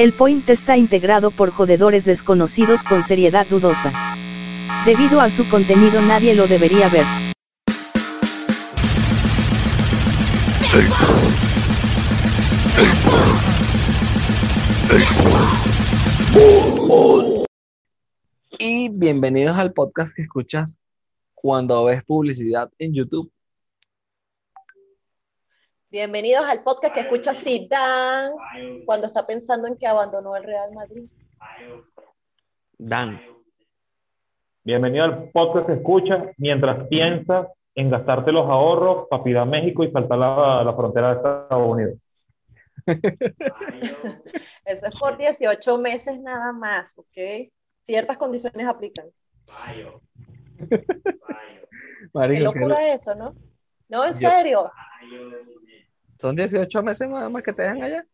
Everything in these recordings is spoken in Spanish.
El point está integrado por jodedores desconocidos con seriedad dudosa. Debido a su contenido nadie lo debería ver. Y bienvenidos al podcast que escuchas cuando ves publicidad en YouTube. Bienvenidos al podcast que escucha Zidane cuando está pensando en que abandonó el Real Madrid. Dan. Bienvenido al podcast que escucha mientras piensas en gastarte los ahorros para ir a México y saltar la, la frontera de Estados Unidos. Eso es por 18 meses nada más, ¿ok? Ciertas condiciones aplican. Qué Marico, que locura eso, ¿no? No, en Yo- serio. son 18 meses más, más que te dejan allá.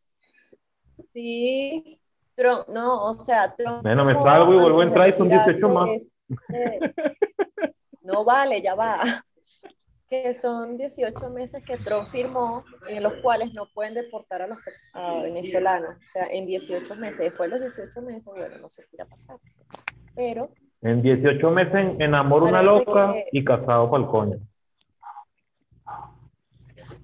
Sí. Trump- no, o sea, Trump Bueno, me salgo y vuelvo a entrar y son 18 retirarse, más. este, No vale, ya va. Que son 18 meses que Trump firmó en los cuales no pueden deportar a los a venezolanos. O sea, en 18 meses. Después de los 18 meses, bueno, no sé qué irá a pasar. Pero En 18 meses enamoro una loca que- y casado para el coño.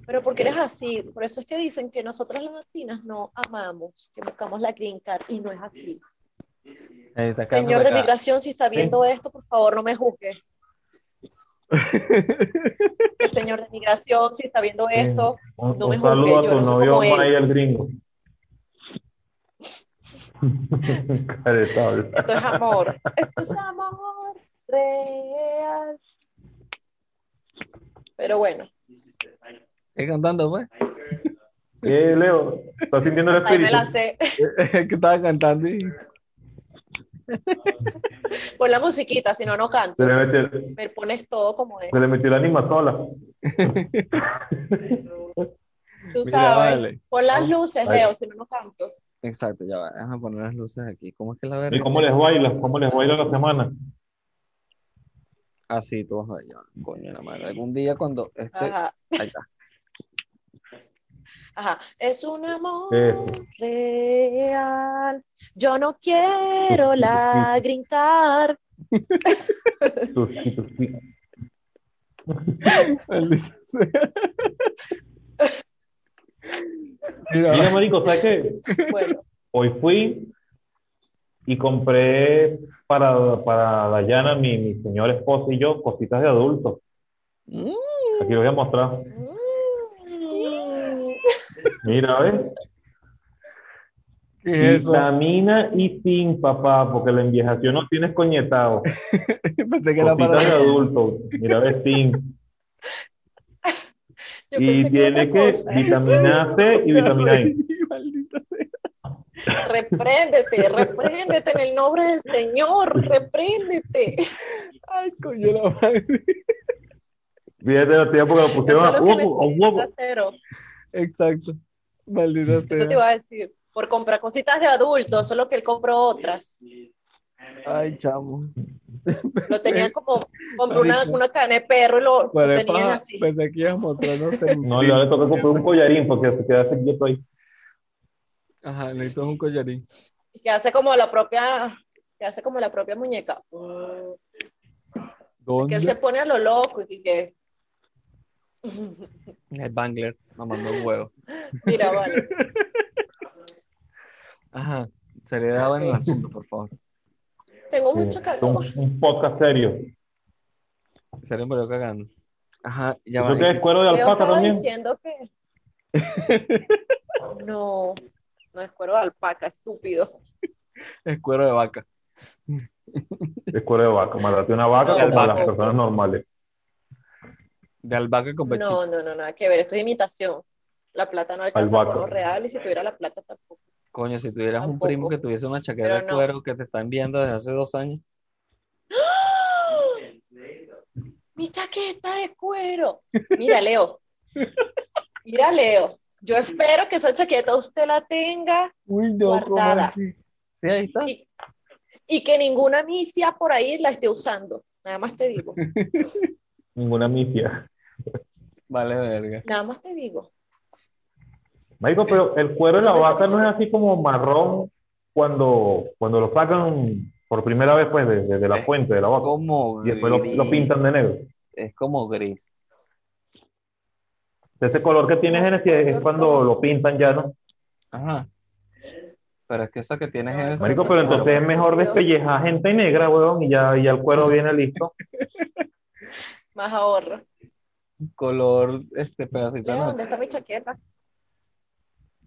Pero porque eres así, por eso es que dicen que nosotros las latinas no amamos, que buscamos la green card y no es así. Señor de migración, si está viendo esto, por favor no me juzgue. El señor de migración, si está viendo esto, Un, No un me saludo a juzgues, yo tu no novio el gringo. Esto es amor. Esto es amor real. Pero bueno, Sigue cantando, pues. Eh, Leo, ¿estás sintiendo el ahí me la espíritu? sé. Es que estaba cantando y. Pon la musiquita, si no, no canto. Se le metió, Me pones todo como es. se le metió la anima sola. Tú Mira, sabes. vale. Pon las luces, Ahí. Leo, si no, no canto. Exacto, ya va. Déjame poner las luces aquí. ¿Cómo es que la ¿Y verga? cómo les baila? ¿Cómo les baila la semana? Ah, sí, tú vas a ver. Coño, la madre. Algún día cuando este. Ajá. Ahí está. Ajá, es un amor Eso. real. Yo no quiero la sea. Mira, Mira, marico, ¿sabes qué? Bueno, Hoy fui y compré para, para Dayana, mi, mi señora esposa y yo, cositas de adultos. Mm, Aquí lo voy a mostrar. mm, Mira, ¿ves? ¿Qué es eso? Vitamina y zinc, papá, porque la enviejación no tienes coñetado. Pensé que era para. De adultos. Mira, ves, zinc. yo Y tiene que cosa. vitamina C y vitamina E. Repréndete, repréndete en el nombre del Señor, repréndete. Ay, coño, la madre. Fíjate la tía porque lo pusieron a huevo, a huevo. Exacto. Maldita Eso te sea. iba a decir. Por comprar cositas de adultos, solo que él compró otras. Ay, chamo. Lo tenían como, compró una, una cadena de perro y lo, lo tenían pa- así. Pensé que ibas a mostrar, no sé. No, le toca comprar un collarín porque se queda quieto ahí. Ajá, necesito un collarín. que hace como la propia, que hace como la propia muñeca. Que él se pone a lo loco y que, El Bangler, mamando un huevo. mira, vale. Ajá. Seriedad en el asunto, por favor. Tengo Sí, mucho calor. un, un podcast serio. Se le murió cagando. Ajá, ya ¿Tú va. tienes cuero de alpaca también? diciendo que no, no es cuero de alpaca, estúpido. Es cuero de vaca. Es cuero de vaca. Mataste una vaca No, como las personas normales. De albahaca con pechito. No, no, no, nada que ver, esto es imitación. La plata no alcanza Albahaca. por lo real y si tuviera la plata tampoco. Coño, si tuvieras un primo que tuviese una chaqueta de cuero que te está enviando desde hace dos años. Mi chaqueta de cuero. Mira, Leo. Mira, Leo. Yo espero que esa chaqueta usted la tenga Uy, no, ¿cómo Guardada. Sí, ahí está. y, y que ninguna misia por ahí la esté usando. Nada más te digo. Ninguna misia. Vale, verga. Nada más te digo. Marico, pero el cuero de la ¿Dónde vaca no es así como marrón cuando, cuando lo sacan por primera vez, pues, de, de- de la Es fuente, de la vaca. como Y después lo, pintan de negro. es como gris. Ese color que tiene Genesis es cuando lo pintan ya, ¿no? Ajá. Pero es que esa que tienes es Marico, pero entonces es mejor despellejar gente negra, weón, y ya, y ya el cuero viene listo. Más ahorro. Color, este pedacito. Leo, ¿dónde está mi chaqueta?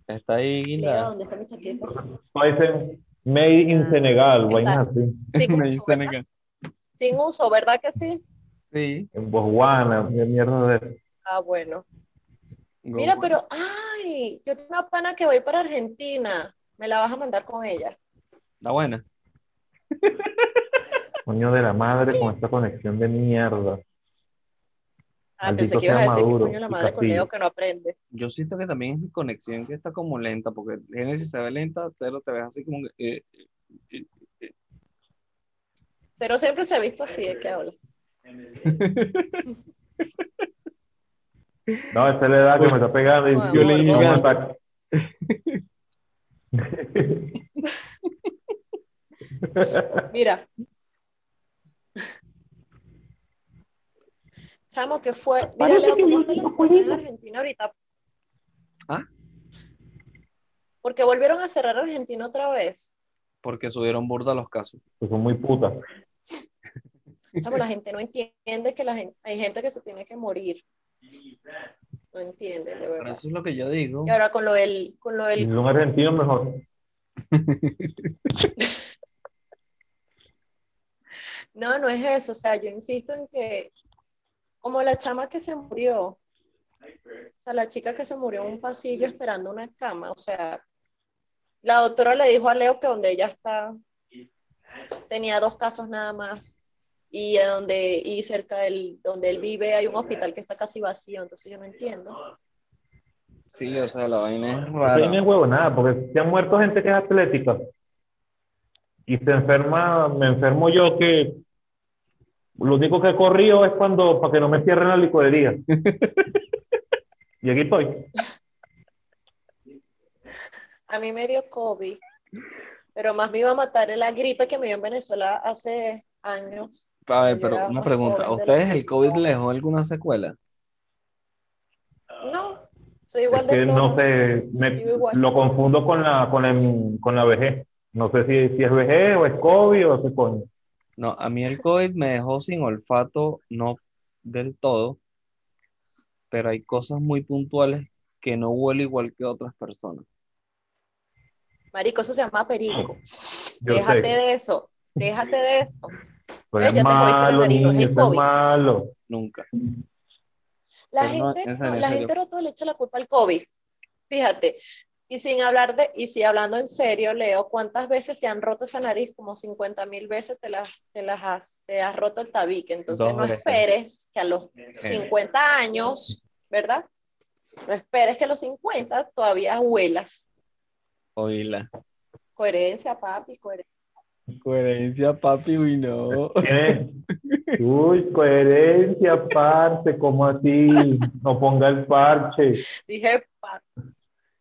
Está ahí Leo, guindada. ¿dónde está mi chaqueta? Made in Ah, Senegal. Sin uso, ¿verdad? acá. Sin uso, ¿verdad que sí? Sí. En Botswana, qué mierda de. Ah, bueno. Go- Mira, pero, ay, yo tengo una pana que voy para Argentina. Me la vas a mandar con ella. Está buena. Coño de la madre con esta conexión de mierda. Ah, Maldito pensé que ibas a decir que coño la madre con. Leo que no aprende. Yo siento que también es mi conexión que está como lenta, porque Genesis se ve lenta, cero te ves así como que, eh, eh, Cero siempre se ha visto así, ¿de qué hablas? No, esa es la edad que me está pegando y Bueno, yo le digo ataque. Mira. Chamo, que fue. Mira, Leo, ¿cómo está la situación en. Argentina ahorita? ¿Ah? Porque volvieron a cerrar Argentina otra vez. porque subieron burda los casos. Que son muy putas. Chamo, la gente no entiende que la gente, hay gente que se tiene que morir. No entiende, de Pero verdad. eso es lo que yo digo. Y ahora con lo del, con lo Y si del, son argentinos, mejor. no, no es eso, o sea, yo insisto en que, como la chama que se murió, o sea, la chica que se murió en un pasillo esperando una cama, o sea, la doctora le dijo a Leo que donde ella está, tenía dos casos nada más, y a donde, y cerca del, donde él vive hay un hospital que está casi vacío, entonces yo no entiendo. Sí, o sea, la vaina es Eso ahí no rara. es huevo nada, porque se han muerto gente que es atlética. Y se enferma, me enfermo yo que lo único que he corrido es cuando, para que no me cierren la licorería. Y aquí estoy. A mí me dio COVID, pero más me iba a matar la gripe que me dio en Venezuela hace años. A ver, pero una pregunta, ¿a ustedes el que COVID les dejó alguna secuela? No, soy Es igual que de no flora. sé, me, lo confundo con la, con la, con la vejez. No sé si, si es vejez o es COVID o qué coño. No, a mí el COVID me dejó sin olfato, no del todo, pero hay cosas muy puntuales que no huele igual que otras personas. Marico, eso se llama perico. Yo Déjate sé. de eso, déjate de eso. Pero Ya es malo, niño, es COVID. malo. Nunca. La Pero gente, en no, la gente todo le echa la culpa al COVID. Fíjate. Y sin hablar de, y si hablando en serio, Leo, ¿cuántas veces te han roto esa nariz? Como 50 mil veces te las, te las has, te has roto el tabique. Entonces Dos no veces. esperes que a los 50 años, ¿verdad? No esperes que a los 50 todavía huelas. Oíla. Coherencia, papi, coherencia. Coherencia, papi, uy, no. Uy, coherencia, parce, ¿cómo así? No ponga el parche. Dije papi,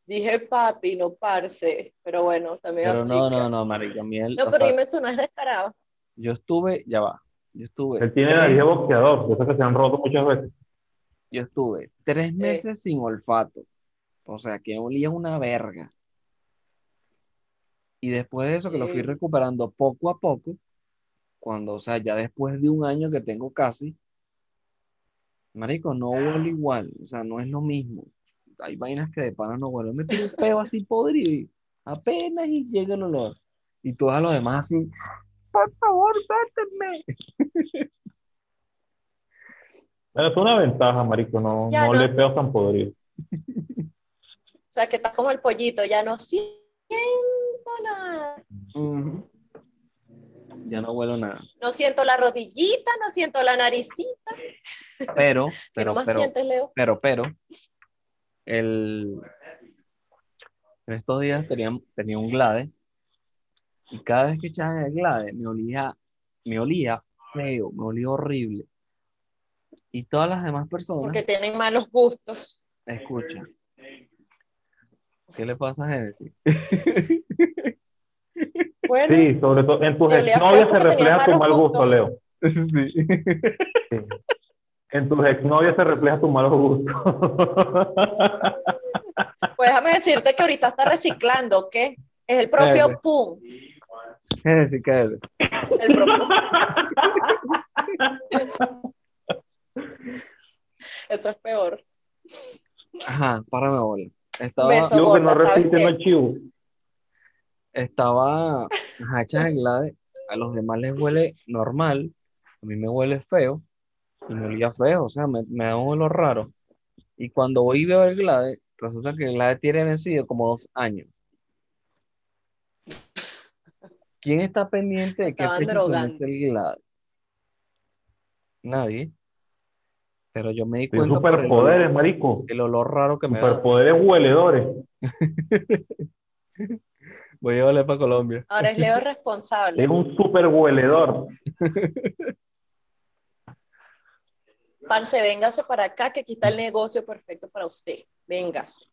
dije papi, no parce. Pero bueno, también Pero no, aplica. no, no, marica, miel, No, pero sea, dime tú, no es descarado. yo estuve, ya va, yo estuve Él tiene nariz de boxeador, de esos que se han roto muchas veces. yo estuve tres meses sin olfato, o sea, que olía una verga. Y después de eso, que lo fui recuperando poco a poco, cuando, o sea, ya después de un año que tengo casi, marico, no huele igual, o sea, no es lo mismo. Hay vainas que de pana no huelen. Me tiro un peo así podrido y apenas y llega el olor. Y todos los demás así, por favor, vétenme. Pero es una ventaja, marico, no, no no. le peo tan podrido. O sea, que está como el pollito, ya no siento nada. Ya no huelo nada. No siento la rodillita, no siento la naricita. Pero, ¿Qué pero, pero, sientes, Leo? pero, pero, el, en estos días tenía, tenía un Glade y cada vez que echaba el Glade me olía, me olía feo, me olía horrible. Y todas las demás personas, Porque tienen malos gustos. escucha, ¿Qué le pasa a Génesis? Bueno, Sí, sobre todo en tus feo se refleja tu mal gusto. Leo. Sí. Sí. En tus exnovias se refleja tu mal gusto. pues déjame decirte que ahorita está reciclando, ¿ok? Es el propio Dale. PUM. Génesis, cállate. El propio... Eso es peor. Ajá, párame bola. Estaba, Beso. Yo que no gorda, ¿sabes repite qué? no es chivo. estaba ajá, hechas en Glade, a los demás les huele normal, a mí me huele feo, y me olía feo, o sea, me, me da un olor raro. Y cuando voy y veo el Glade, resulta que el Glade tiene vencido como dos años. ¿Quién está pendiente de qué fecha se vence el Glade? Nadie. Pero yo me di Tiene cuenta por el superpoderes, olor, marico. el olor raro que me da. Superpoderes hueledores. Voy a llevarle para Colombia. Ahora es Leo responsable. Es un super hueledor. Parce, véngase para acá, que aquí está el negocio perfecto para usted. Véngase.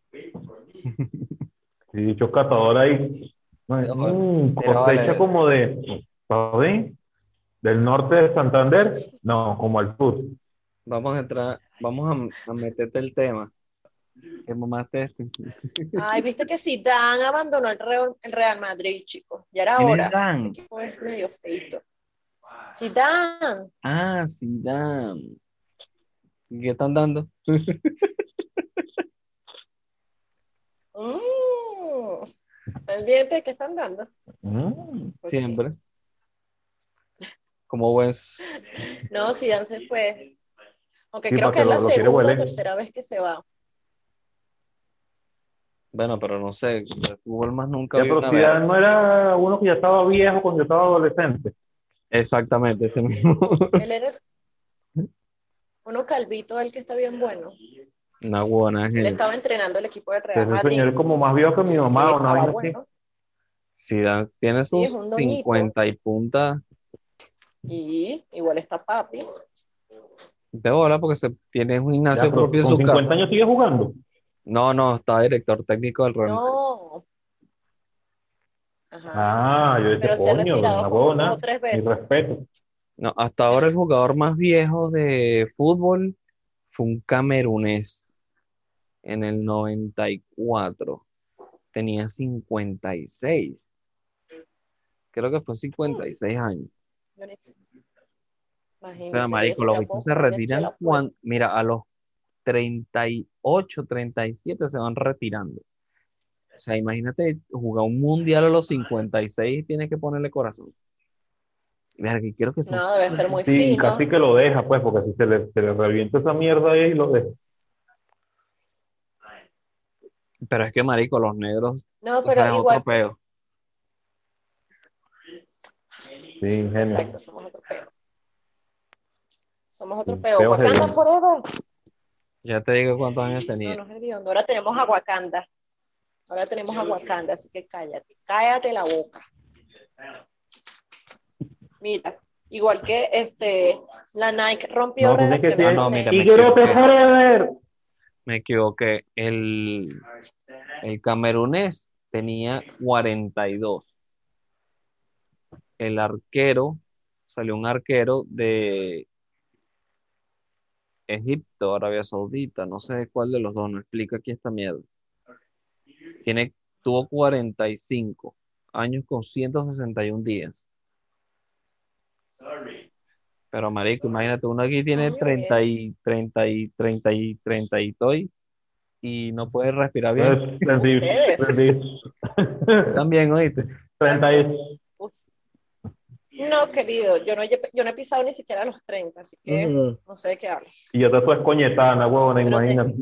Y dicho catador ahí. Mm, cosecha vale. como de. ¿sabes? Del norte de Santander. No, como al sur. Vamos a entrar, vamos a, a meterte el tema. Que mamaste este. Ay, viste que Zidane abandonó el Real, el Real Madrid, chicos. Ya era ¿Quién es hora. Zidane? Ese equipo es medio feito. Zidane. Ah, Zidane. ¿Qué están dando? Mm. Pendiente, ¿qué están dando? Mm. Siempre. Como buen. No, Zidane se fue. Aunque Sí, creo que que es la segunda o tercera vez que se va. Bueno, pero no sé, de fútbol más nunca Ya, pero Zidane no era uno que ya estaba viejo cuando yo estaba adolescente. Exactamente, ese mismo. Él era uno calvito, el que está bien bueno. Una buena Él gente. estaba entrenando el equipo del Real Ese Madrid. señor es como más viejo que mi mamá, estaba vaina así. bueno. Tiene Sí, es sus doñito. 50 y punta Y igual está papi. de bola porque se tiene un Ya, gimnasio pero propio en su 50 casa. años sigue jugando. No, no, está director técnico del Real Madrid. No. Ajá. Ah, yo Pero ha coño, retirado una o tres Mi veces. respeto. No, hasta ahora el jugador más viejo de fútbol fue un camerunés en el 94. Tenía 56. Creo que fue 56 años. Sé. O Imagínate, sea, marico, los bichos se retiran cuando, mira, a los 38, 37 se van retirando. O sea, imagínate jugar un mundial a los 56 y tienes que ponerle corazón. Quiero que No, debe ser muy Sí, fino. casi que lo deja, pues, porque si se le, se le revienta esa mierda ahí, lo deja. Pero es que, marico, los negros No, pero es igual. otro peo. Sí, ingenio. Exacto, somos otro peo. Somos otro peo. Wakanda forever. Ya te digo cuántos años No, tenía. no hediondo. Ahora tenemos a Wakanda. Ahora tenemos a Wakanda, así que cállate. Cállate la boca. Mira, igual que este, la Nike rompió No, que relaciones ser no, con mira, él. me equivoqué. Me equivoqué. El, el camerunés tenía 42. El arquero, salió un arquero de Egipto, Arabia Saudita, no sé cuál de los dos, no explica aquí esta mierda. Tiene, tuvo 45 años con 161 días. Pero marico, imagínate, uno aquí tiene Muy 30 y 30 y 30 y 30 y toy y no puede respirar bien. Pues, 30 y- Ustedes. 30 y- También, oíste. 30 y- No, querido, yo no, he- yo no he pisado ni siquiera los 30, así que no sé de qué hablas. Y ya te fue escoñetada, huevona, imagínate.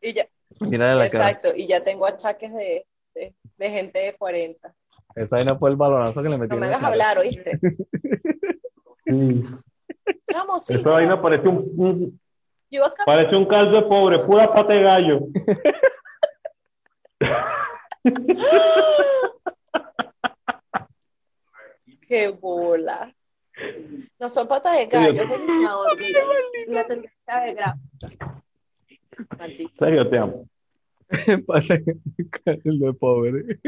Y ya, Mira la cara. exacto, y ya tengo achaques de, de, de gente de 40. Esa vaina fue el balonazo que le metí No me la hagas hablar, ¿oíste? Chamo, sí. Esa vaina parece un, un- Yo acá parece un caldo de pobre, pura pata de gallo. ¡Qué bolas! No son patas de gallo, es tendría que estar de grafo. Maldito. Serio, te amo. Pata de gallo de pobre.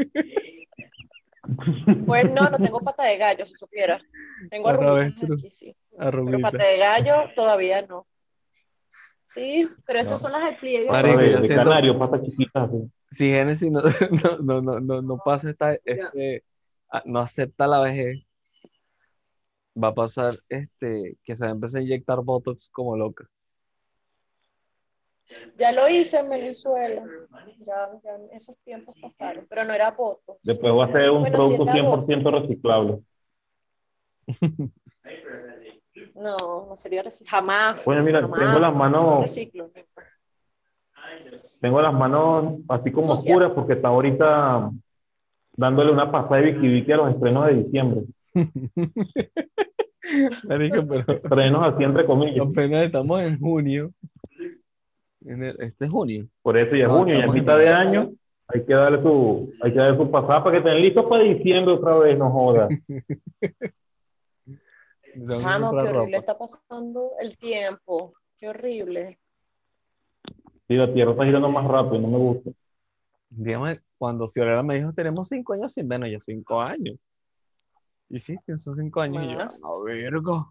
Pues no, no tengo pata de gallo, si supiera. Tengo arruguitas aquí, sí. Pero pata de gallo todavía no. Sí, pero esas No. son las del pliegue. Marico, de, siento- canario, patas chiquitas. así. Si Genesis no, no, no, no, no, no pasa esta, este, ah, no acepta la vejez, va a pasar este, que se va a empezar a inyectar Botox como loca. Ya lo hice en Venezuela. Ya, ya esos tiempos pasaron, pero no era voto. Después va a ser un Bueno, sí producto la 100% reciclable. No, no sería reciclo. Jamás. Oye, mira, jamás. tengo las manos- Reciclo. Tengo las manos así como Sucias. oscuras porque está ahorita dándole una pasada de Vicky Vicky a los estrenos de diciembre. Marico, pero Estrenos así entre comillas. apenas estamos en junio. En el- este es junio. Por eso ya es No, junio, ya en mitad de año. Hay que darle su, hay que darle su pasada para que estén listos para diciembre otra vez, no jodas. Vamos, qué horrible ropa. está pasando el tiempo. Qué horrible. Sí, la tierra está girando más rápido, no me gusta. Dígame, cuando Fiorella me dijo, tenemos cinco años sin vernos, yo cinco años. Y sí, sí, son cinco años. Y yo, Más. a verga.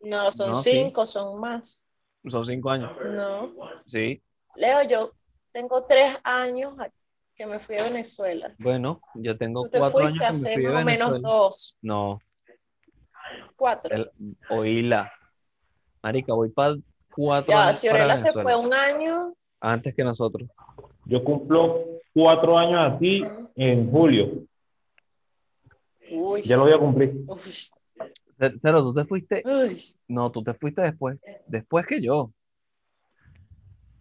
No, son No, sí. cinco, son más. Son cinco años. No. Sí, Leo, yo tengo tres años que me fui a Venezuela. bueno, yo tengo Tú te cuatro fuiste años que me hace fui o menos dos, No, cuatro. el, oíla. Marica, voy para cuatro ya, años si para Orela se fue un año, Antes que nosotros. Yo cumplo cuatro años así en julio. uy, Ya lo voy a cumplir. uy, Cero, tú te fuiste. uy. No, tú te fuiste después. Después que yo.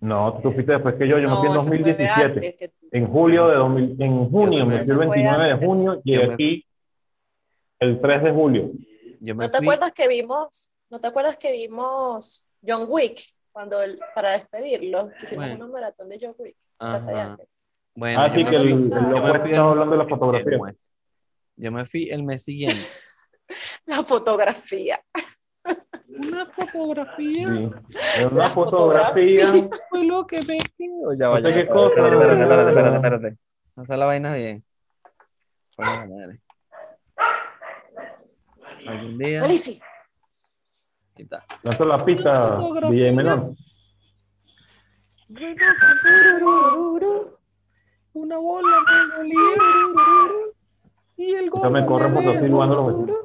No, tú fuiste después que yo, yo me fui en No, se fue 2017. antes que tú. En julio de 2000, en junio, me fui el Eso fue 29 de junio, me- aquí el 3 de julio. Yo me ¿No te fui. acuerdas que vimos, no te acuerdas que vimos John Wick cuando para despedirlo, hicimos Bueno. una maratón de John Wick? Bueno, Ah, yo sí, me que el, el loco el- hablando de la fotografía. mes. Yo me fui el mes siguiente. La fotografía. Una fotografía Sí. Es una La fotografía. fue lo que me quedó. Ya vaya. qué cosa. Espérate, espérate, espérate, espérate, espérate. No hacer la vaina bien. De madre. Algún día. Felici. Ahí está. Lanza la pista, DJ Melón. Una bola de oliva. Y el Eso me corre porque estoy jugando los vecinos.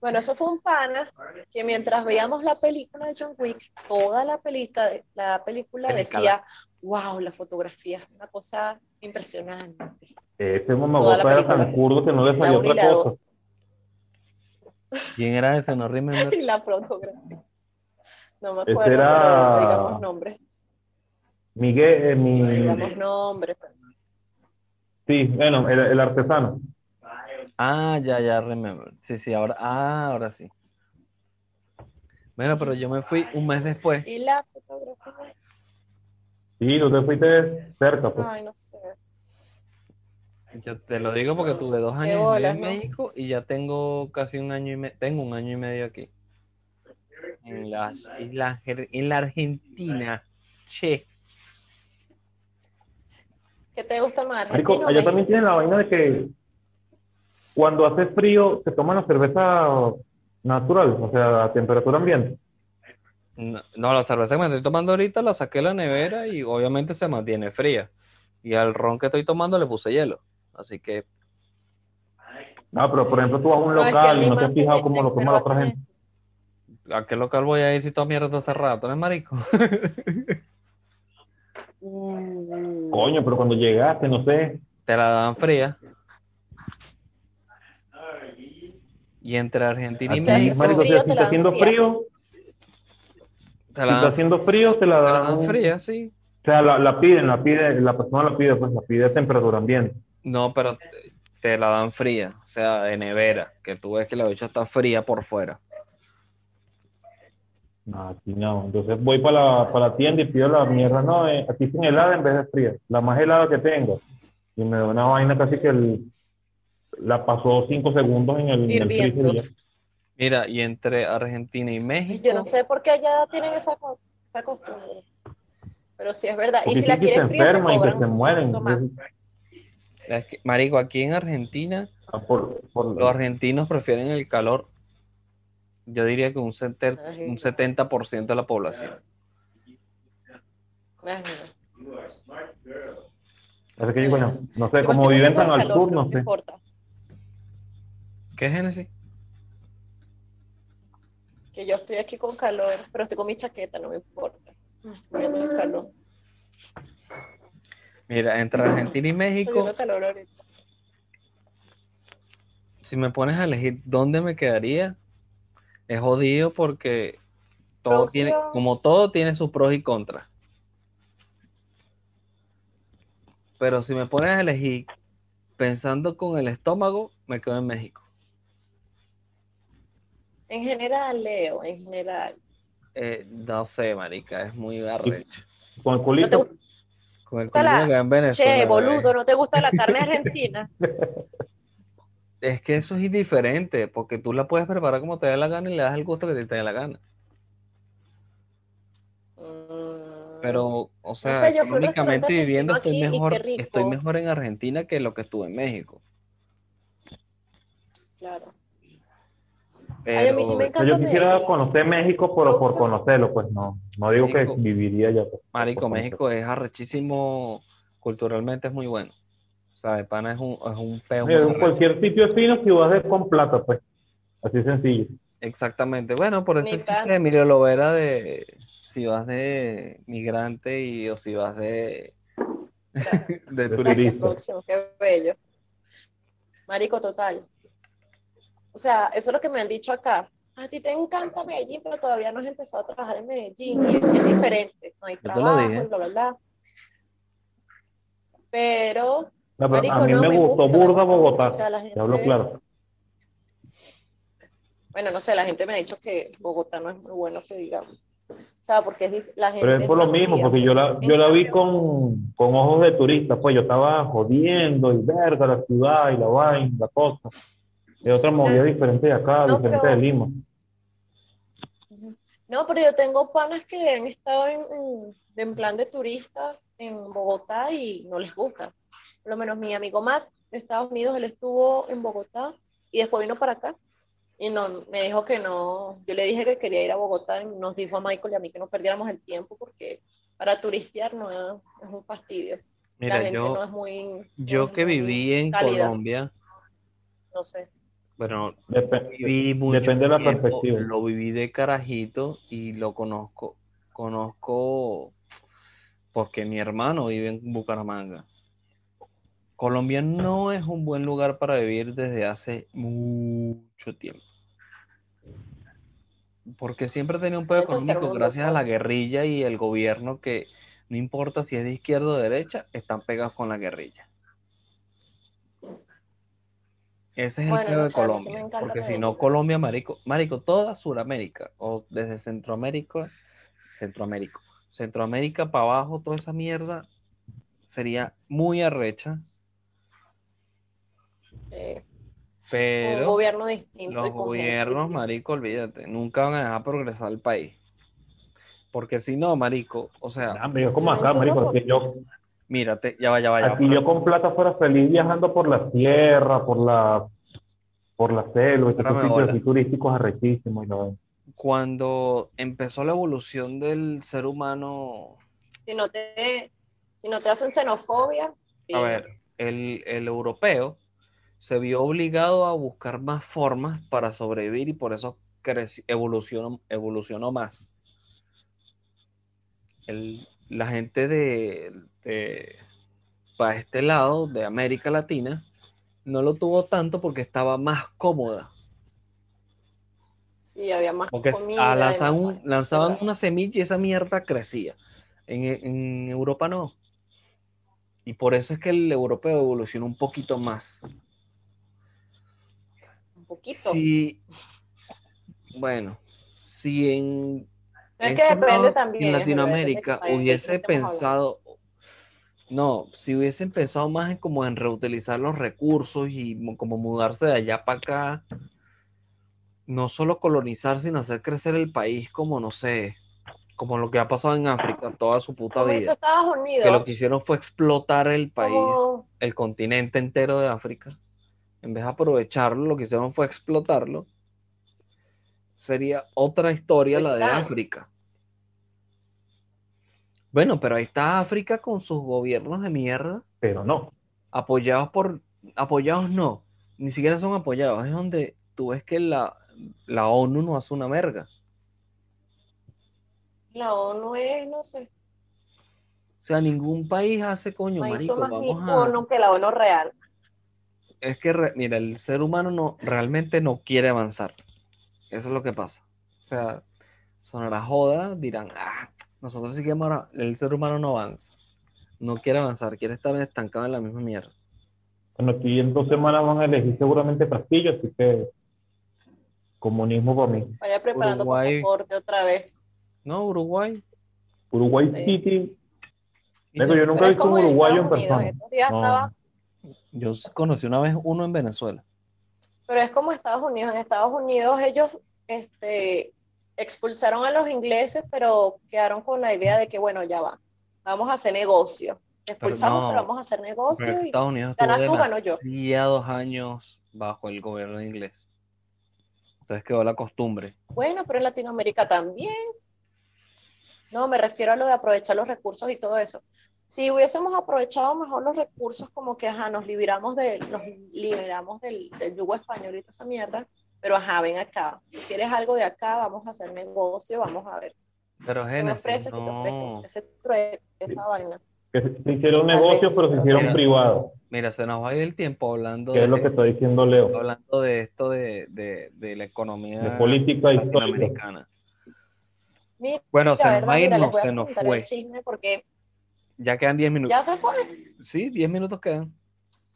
Bueno, eso fue un pana que mientras veíamos la película de John Wick, toda la película, la película decía, wow, la fotografía es una cosa impresionante. Ese mamagota era tan curdo que no le salió otra la cosa. ¿Quién era ese? No remember. Y la fotografía. No me Ese acuerdo, era- pero digamos nombres. Miguel, eh, mi, Digamos nombres. sí, bueno, el, el artesano. Ah, ya, ya, remember. Sí, sí, ahora, ah, ahora sí. Bueno, pero yo me fui un mes después. Y la fotografía, Sí, tú te fuiste cerca, pues. ay, no sé. Yo te lo digo porque tuve dos años bolas, en ¿no? México y ya tengo casi un año y medio, tengo un año y medio aquí. En las islas, Ger- en la Argentina. Che. ¿Qué te gusta más? Marico, allá también tienen la vaina de que cuando hace frío se toma la cerveza natural, o sea, a temperatura ambiente. No, no, la cerveza que me estoy tomando ahorita la saqué de la nevera y obviamente se mantiene fría. Y al ron que estoy tomando le puse hielo. Así que No, pero por ejemplo tú vas a un No, es que local en y no te has fijado cómo lo toma la otra gente. ¿a qué local voy a ir si toda mierda está cerrada? ¿Tú eres marico? Coño, pero cuando llegaste, no sé, Te la dan fría. Y entre Argentina y si México marico, o frío, si está haciendo frío, te si la está dan, haciendo frío, te la te la dan, dan fría, sí. o sea, la, la piden, la pide, la persona la pide, pues la pide a temperatura ambiente. No, pero te, te la dan fría, o sea, de nevera, que tú ves que la ducha está fría por fuera. No, aquí no. Entonces voy para la, para la tienda y pido la mierda, no, eh, aquí sin helada en vez de fría, la más helada que tengo. Y me da una vaina casi que el- la pasó cinco segundos en el, en el Hirviendo. freezer y ya. Mira, y entre Argentina y México, Yo no sé por qué allá tienen esa, esa costumbre. Pero sí es verdad. Y Porque si la se quieres fría, enferman y que se mueren. más. Es que, marico, aquí en Argentina, Ah, Por, por los argentinos prefieren el calor, yo diría que un, sete- Ay. un 70% de la población. Así que, bueno, no sé, estoy viven tan al sur, no sé. importa. ¿Qué es Génesis? Que yo estoy aquí con calor, pero estoy con mi chaqueta, no me importa. Me estoy de calor. Mira, entre Argentina y México, calor si me pones a elegir dónde me quedaría, es jodido porque todo tiene, como todo tiene sus pros y contras. Pero si me pones a elegir pensando con el estómago, me quedo en México. En general, Leo, en general. Eh, no sé, marica, es muy arrecho. Con el ¿No te culito. Con el la- culito que en Venezuela. Che, boludo, ¿no te gusta la carne argentina? Es que eso es diferente, porque tú la puedes preparar como te dé la gana y le das el gusto que te dé la gana. Mm, Pero, o sea, sé, a un económicamente viviendo estoy mejor, estoy mejor en Argentina que lo que estuve en México. Claro. Ay, a mí sí me Pero, O sea, yo quisiera conocer México, pero por conocerlo, pues no. No digo que viviría allá. pues, marico, por México es arrechísimo, culturalmente es muy bueno. O sea, de pana es un, es un peo cualquier sitio es fino si vas de con plata, pues. Así sencillo. Exactamente. Bueno, por eso Emilio Lovera de si vas de migrante y o si vas de, de De turista. Qué bello. Marico, total. O sea, eso es lo que me han dicho acá. A ti te encanta Medellín, pero todavía no has empezado a trabajar en Medellín y es, es diferente. No hay trabajo, bla, bla, bla. Pero, No, pero marico, a mí no me gustó burda. Bogotá. O sea, la Te hablo claro. Bueno, no sé, la gente me ha dicho que Bogotá no es muy bueno que digamos. O sea, porque es la gente Pero es por lo mismo, porque yo la, yo la vi con, con ojos de turista, pues yo estaba jodiendo y verga la ciudad y la vaina, la cosa. Es otra movida diferente de acá, No, diferente pero- de Lima. No, pero yo tengo panas que han estado en, en- plan de turista en Bogotá y no les gusta. Por lo menos mi amigo Matt de Estados Unidos, él estuvo en Bogotá y después vino para acá. Y no, me dijo que no, yo le dije que quería ir a Bogotá y nos dijo a Michael y a mí que no perdiéramos el tiempo porque para turistear no es, es un fastidio. La Mira, gente yo, no es muy... no yo es que muy viví en cálida, Colombia, No sé. Bueno, Dep- viví mucho Depende de la tiempo, perspectiva. Lo viví de carajito y lo conozco, conozco porque mi hermano vive en Bucaramanga. Colombia no es un buen lugar para vivir desde hace mucho tiempo. Porque siempre tenía un pedo económico gracias a la guerrilla y el gobierno que no importa si es de izquierda o derecha, están pegados con la guerrilla. Ese es el Bueno, no de sé, sí Colombia. Porque si no, Colombia, marico, marico, toda Sudamérica, o desde Centroamérica, Centroamérica, Centroamérica para abajo, toda esa mierda sería muy arrecha, Eh, un pero gobierno distinto. los gente gobiernos, marico, olvídate, nunca van a dejar progresar el país. Porque si no, marico, o sea, Ah, hombre, yo como acá, marico, que yo, mírate, ya va, ya va, ya va. aquí yo con plata fuera feliz viajando por la sierra, por la, por la selva, estos sitios así turísticos arrechísimos vaina. Cuando empezó la evolución del ser humano, si no te, si no te hacen xenofobia, a ver, el, el europeo se vio obligado a buscar más formas para sobrevivir y por eso evolucionó, evolucionó más. El- la gente de, de para este lado de América Latina no lo tuvo tanto porque estaba más cómoda. sí, había más Porque comida. a y lanzar más un- vaina, lanzaban una semilla y esa mierda crecía. En, en Europa no. Y por eso es que el europeo evolucionó un poquito más. Un poquito. Si, bueno, si en, No es en que estos depende lados, también. en Latinoamérica hubiese pensado, no, si hubiesen pensado más en como en reutilizar los recursos y mo- como mudarse de allá para acá, no solo colonizar, sino hacer crecer el país como, no sé, como lo que ha pasado en África toda su puta Como hizo vida. Estados Que lo Unidos. que hicieron fue explotar el país, como- el continente entero de África. En vez de aprovecharlo, lo que hicieron fue explotarlo. Sería otra historia la de está. África. Bueno, pero ahí está África con sus gobiernos de mierda, Pero no. apoyados por, apoyados no, ni siquiera son apoyados, es donde tú ves que la, la ONU no hace una merga. La ONU es, no sé, O sea, ningún país hace coño, marico, más vamos a... ONU que la ONU real. Es que, re- mira, el ser humano no, realmente no quiere avanzar. Eso es lo que pasa. O sea, sonará joda, dirán, ah, nosotros sí que el ser humano no avanza. No quiere avanzar, quiere estar estancado en la misma mierda. Bueno, aquí en dos semanas van a elegir seguramente Castillo, así que comunismo para mí. Vaya preparando Uruguay. pasaporte otra vez. No, Uruguay. Uruguay Sí. City, yo nunca he visto un uruguayo en persona. No. Yo conocí una vez uno en Venezuela. pero es como Estados Unidos. En Estados Unidos ellos este, expulsaron a los ingleses, pero quedaron con la idea de que, bueno, ya va, vamos a hacer negocio. Expulsamos, no. pero vamos a hacer negocio Pero y Estados Unidos tú, gano yo. demasiados años bajo el gobierno inglés. Entonces quedó la costumbre. Bueno, pero en Latinoamérica también. No, me refiero a lo de aprovechar los recursos y todo eso. Si hubiésemos aprovechado mejor los recursos, como que, ajá, nos liberamos, de, nos liberamos del, del yugo español y toda esa mierda, pero ajá, ven acá. Si quieres algo de acá, vamos a hacer negocio, vamos a ver. Pero ¿Qué me Génesis? ¿Qué no. Ese trueque, esa vaina. que se hicieron Tal negocio, vez. pero se hicieron Mira. privado, Mira, se nos va a ir el tiempo hablando que es lo de, que está diciendo Leo, hablando de esto de, de, de la economía de política histórica. latinoamericana. Mira, Bueno, se nos va a ir, no, se nos fue. el chisme porque Ya quedan 10 minutos. ya se fue. Sí, 10 minutos quedan.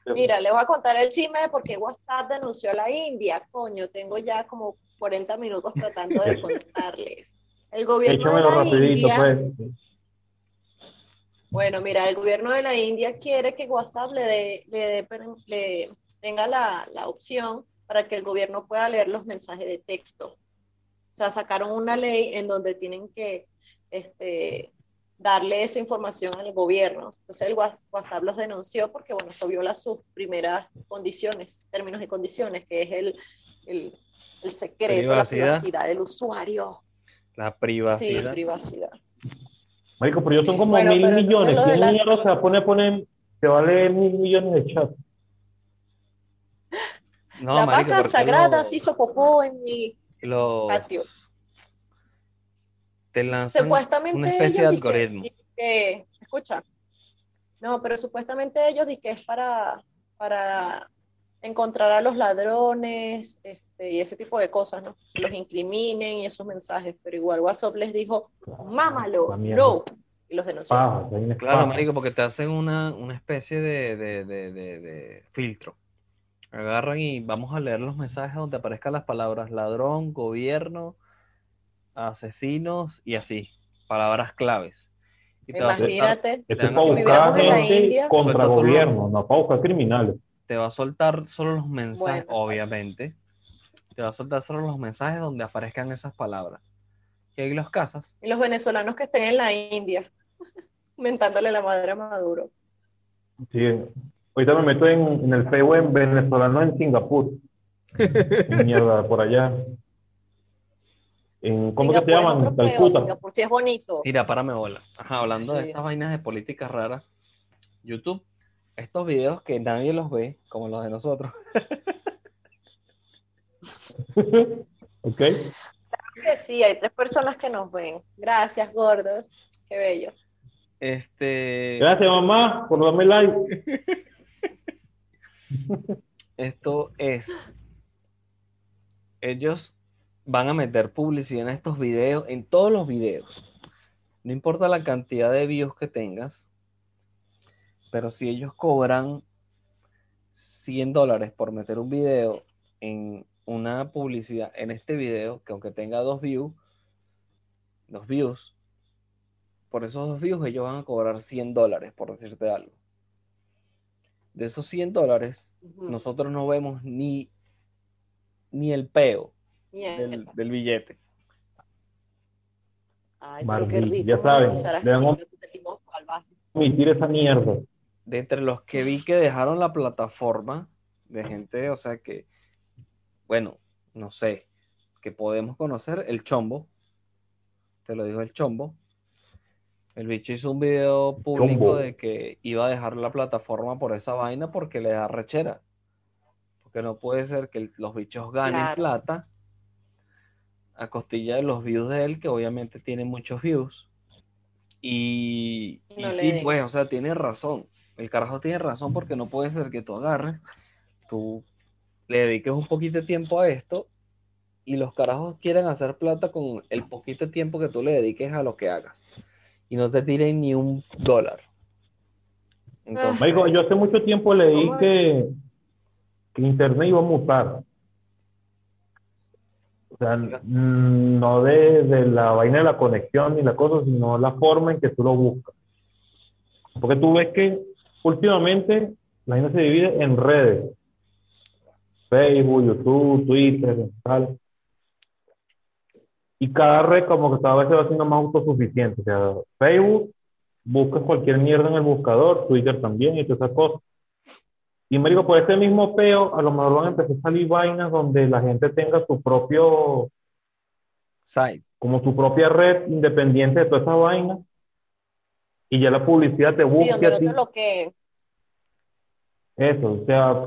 Mira, les voy a contar el chisme de por qué WhatsApp denunció a la India. Coño, tengo ya como 40 minutos tratando de contarles. El gobierno de la rapidito, India, pues. bueno, mira, el gobierno de la India quiere que WhatsApp le, dé- le, le tenga la, la opción para que el gobierno pueda leer los mensajes de texto. O sea, sacaron una ley en donde tienen que este, darle esa información al gobierno. Entonces el Whats- WhatsApp los denunció porque, bueno, eso viola sus primeras condiciones, términos y condiciones, que es el, el, el secreto, Privacidad. la privacidad del usuario. La Sí, privacidad. privacidad. Marico, pero ellos son como Bueno, mil millones. ¿Quién la- mierda se va a poner a poner, se va a leer mil millones de chats? No, la marico, vaca sagrada se hizo popó en mi los- patio. Te lanzan Supuestamente una especie ellos de algoritmo. escucha. No, pero supuestamente ellos dicen que es para, para encontrar a los ladrones este, y ese tipo de cosas, ¿no? Que los incriminen y esos mensajes, pero igual WhatsApp les dijo, mámalo, no, y los denunció. Una Claro, marico, porque te hacen una, una especie de, de, de, de- de filtro. Agarran y vamos a leer los mensajes donde aparezcan las palabras ladrón, gobierno, asesinos y así. Palabras claves. Y te Imagínate, Esto es Si para buscar viviéramos en la gente India- contra Suelta solo- gobierno, no para buscar criminales. te va a soltar solo los mensajes, Bueno, obviamente. Te va a soltar solo los mensajes donde aparezcan esas palabras. Y ahí los casas. y los venezolanos que estén en la India, mentándole la madre a Maduro. Sí. Ahorita me meto en, en el Facebook en venezolano en Singapur. Mierda, por allá. En, ¿Cómo que se Singapur es llaman? Calcuta. Singapur sí es bonito. Mira, párame bola. Ajá, hablando de estas vainas de políticas raras. YouTube, estos videos que nadie los ve, como los de nosotros. ok. Que sí, hay tres personas que nos ven. Gracias, gordos. Qué bellos. Este, Gracias, mamá, por darme like. esto es. Ellos van a meter publicidad en estos videos, en todos los videos. No importa la cantidad de views que tengas, pero si ellos cobran 100 dólares por meter un video en una publicidad en este video, que aunque tenga dos views, dos views, por esos dos views ellos van a cobrar 100 dólares, por decirte algo. De esos 100 dólares, nosotros no vemos ni, ni el peo. Del, del billete. Ay, pero qué rico ya así, debemos-. Omitir esa mierda. De entre los que vi que dejaron la plataforma, de gente, o sea que, bueno, no sé, que podemos conocer, el Chombo. Te lo dijo el Chombo. El bicho hizo un video público Chombo. de que iba a dejar la plataforma por esa vaina porque le da rechera. Porque no puede ser que los bichos ganen Claro. plata a costilla de los views de él, que obviamente tiene muchos views. Y, y No le sí, pues, o sea, tiene razón. El carajo tiene razón porque no puede ser que tú agarres, tú le dediques un poquito de tiempo a esto y los carajos quieran hacer plata con el poquito de tiempo que tú le dediques a lo que hagas. Y no te tiren ni un dólar. Entonces, Marico, yo hace mucho tiempo leí que, que Internet iba a mutar. O sea, mm, no de, la vaina de la conexión ni la cosa, sino la forma en que tú lo buscas. Porque tú ves que últimamente la vaina se divide en redes. Facebook, YouTube, Twitter, tal. Y cada red como que cada vez se va haciendo más autosuficiente. O sea, Facebook buscas cualquier mierda en el buscador, Twitter también y todas esas cosas. Y marico, por ese mismo peo, a lo mejor van a empezar a salir vainas donde la gente tenga su propio, site. como su propia red independiente de toda esa vaina. Y ya la publicidad te Sí, busque donde no te. Eso, o sea,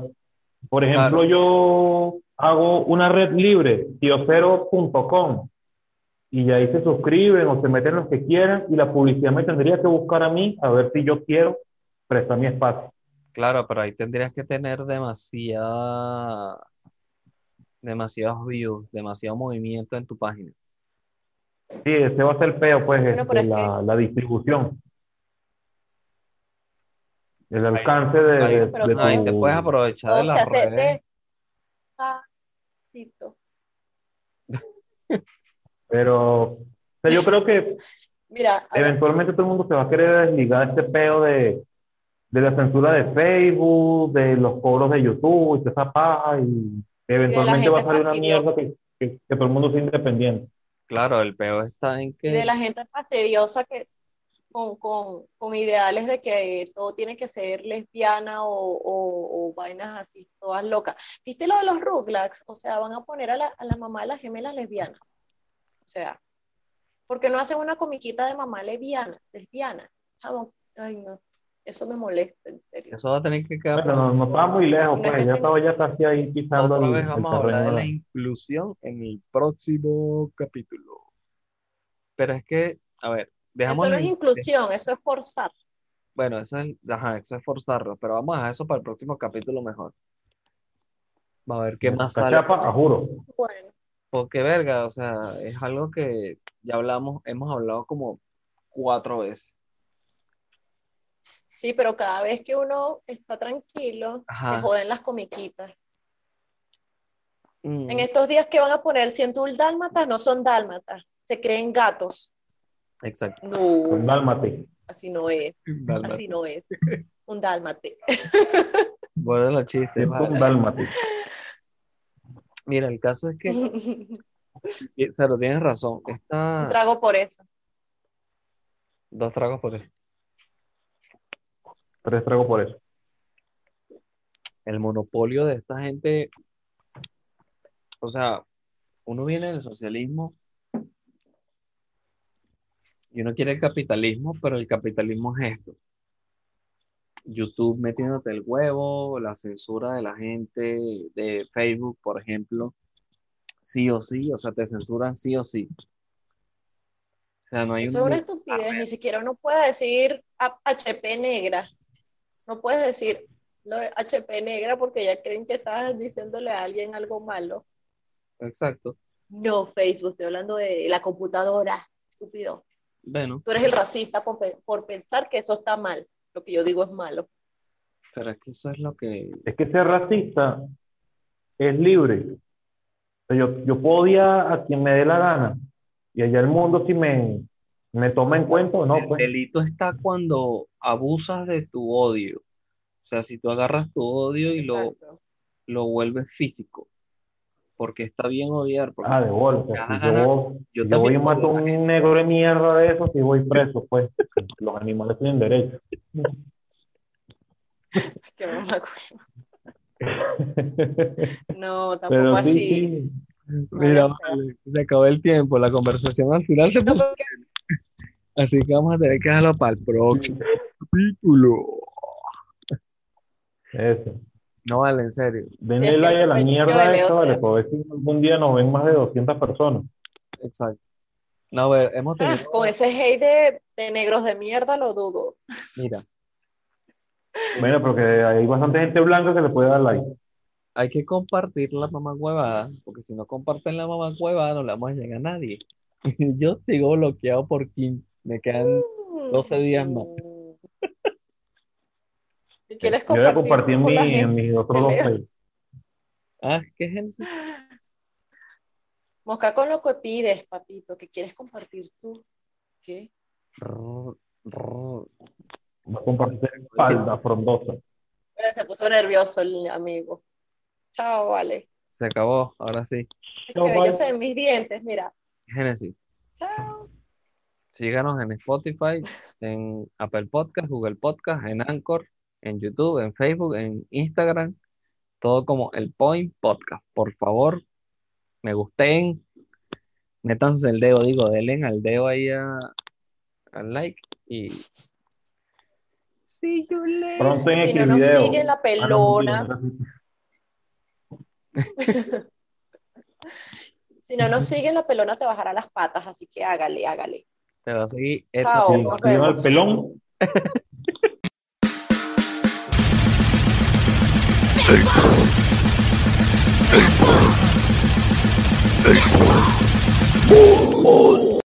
por ejemplo, Claro. yo hago una red libre, tiocero.com, y ahí se suscriben o se meten los que quieran, y la publicidad me tendría que buscar a mí a ver si yo quiero prestar mi espacio. Claro, pero ahí tendrías que tener demasiada, demasiados views, demasiado movimiento en tu página. Sí, ese va a ser el peo, pues, Bueno, pero este, es que- la, distribución. El alcance de, ahí- de- de Ahí te tu- puedes aprovechar de O las sea, se redes. despacito. Pero, o sea, yo creo que Mira, a ver, eventualmente todo el mundo se va a querer desligar de este peo de, de la censura de Facebook, de los cobros de YouTube y toda esa paja, y eventualmente va a salir una mierda que, que, que todo el mundo sea independiente. Claro, el peor está en y que de la gente fastidiosa que con, con, con ideales de que todo tiene que ser lesbiana o, o, o vainas así, todas locas. ¿Viste lo de los Rugrats? O sea, van a poner a la, a la mamá de las gemelas lesbianas. O sea, ¿por qué no hacen una comiquita de mamá lesbiana? lesbiana? Chamo, ay no, eso me molesta, en serio. eso va a tener que quedar. Bueno, no, no estaba muy lejos, pues, ya estaba ya casi ahí pisando Otra vez el vamos a hablar de la inclusión en el próximo capítulo. Pero es que, a ver, dejamos Eso no es in- inclusión, eso es forzar. Bueno, eso es, ajá, eso es forzarlo, pero vamos a dejar eso para el próximo capítulo mejor. Va a ver qué más sale. Juro. Bueno, Porque, verga, o sea, es algo que ya hablamos, hemos hablado como cuatro veces. Sí, pero cada vez que uno está tranquilo, Ajá. te joden las comiquitas. Mm, En estos días que van a poner 101 dálmatas, no son dálmatas, se creen gatos. Exacto. No, dálmate. así no es. Así no es. Un dálmate. Bueno, los chistes, un dálmate. Mira, el caso es que, Un eh, Cero, tienes razón. Está trago por eso. dos tragos por eso. Tres tragos por eso. El monopolio de esta gente, o sea, uno viene del socialismo y uno quiere el capitalismo, pero el capitalismo es esto. YouTube metiéndote el huevo, la censura de la gente, de Facebook, por ejemplo, sí o sí, o sea, te censuran sí o sí. O sea, no hay Eso es un... una estupidez. Ni siquiera uno puede decir HP negra. No puedes decir lo de HP negra porque ya creen que estás diciéndole a alguien algo malo. Exacto. No, Facebook, estoy hablando de la computadora. Estúpido. Bueno, Tú eres el racista por, por pensar que eso está mal. Lo que yo digo es malo. pero es que eso es lo que... Es que ser racista es libre. Yo, yo puedo odiar a quien me dé la gana. Y allá el mundo si me, me toma en cuenta o no, El pues. delito está cuando abusas de tu odio. O sea, si tú agarras tu odio y lo, lo vuelves físico. porque está bien odiar. Porque Ah, de golpe. Si yo, Yo si yo voy y mato odio un negro de mierda de esos y voy preso, pues. Los animales tienen derecho. Qué. No, tampoco Pero sí, así. sí. Mira, Vale, vale, se acabó el tiempo, la conversación al final se puso. Así que vamos a tener que dejarlo para el próximo capítulo. Eso. No vale, en serio. Denle Sí, like a la mierda leo esta, vale, para ver si algún día nos ven más de 200 personas. Exacto. No, a ver, hemos Ah, tenido. con ese hate de, de negros de mierda lo dudo. Mira, Bueno, porque hay bastante gente blanca que le puede dar like. hay que compartir la mamá huevada, porque si no comparten la mamá huevada no le vamos a llegar a nadie. Yo sigo bloqueado por 15. Me quedan 12 días más. ¿Y quieres Yo voy a compartir compartir en, la mi, en mis otros dos países. Ah, ¿qué gente? Mosca con lo que pides, papito, que quieres compartir tú. ¿Qué? A compartir espalda frondosa. Pero se puso nervioso el amigo. Chao, vale. Se acabó, ahora sí. Qué Chao, bellos bye. se ven mis dientes, mira. Génesis. Chao. Síganos en Spotify, en Apple Podcast, Google Podcast, en Anchor, en YouTube, en Facebook, en Instagram, todo como el Point Podcast. Por favor, me gusten, métanse el dedo, digo, denle al dedo ahí a- al like y. Pronto en Si no nos siguen la Ah, pelona, si no nos siguen la pelona te bajará las patas, así que hágale, hágale. Chao. Sí, el vemos. pelón.